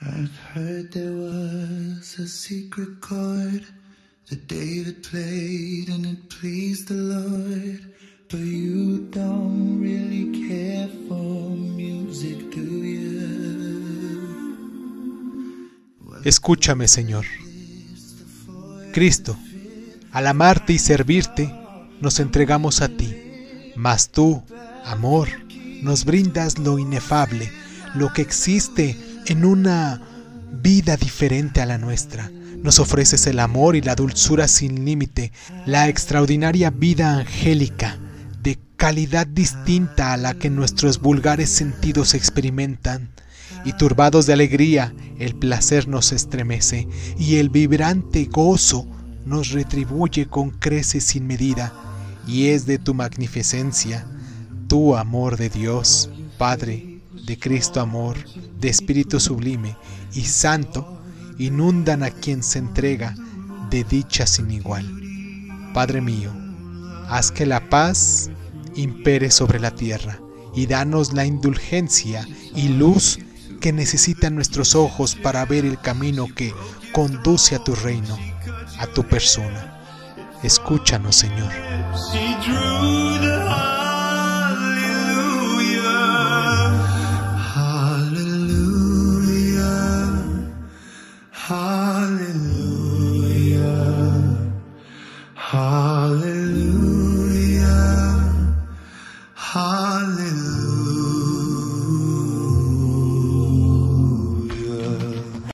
I've heard there was a secret chord that David played and it pleased the Lord. But you don't really care for music, do you? Escúchame, Señor. Cristo, al amarte y servirte, nos entregamos a ti, mas tú, amor, nos brindas lo inefable, lo que existe en una vida diferente a la nuestra. Nos ofreces el amor y la dulzura sin límite, la extraordinaria vida angélica, de calidad distinta a la que nuestros vulgares sentidos experimentan. Y turbados de alegría, el placer nos estremece, y el vibrante gozo nos retribuye con creces sin medida, y es de tu magnificencia, tu amor de Dios, Padre, de Cristo amor, de Espíritu sublime y santo, inundan a quien se entrega de dicha sin igual. Padre mío, haz que la paz impere sobre la tierra y danos la indulgencia y luz que necesitan nuestros ojos para ver el camino que conduce a tu reino, a tu persona. Escúchanos, Señor. Hallelujah. Hallelujah.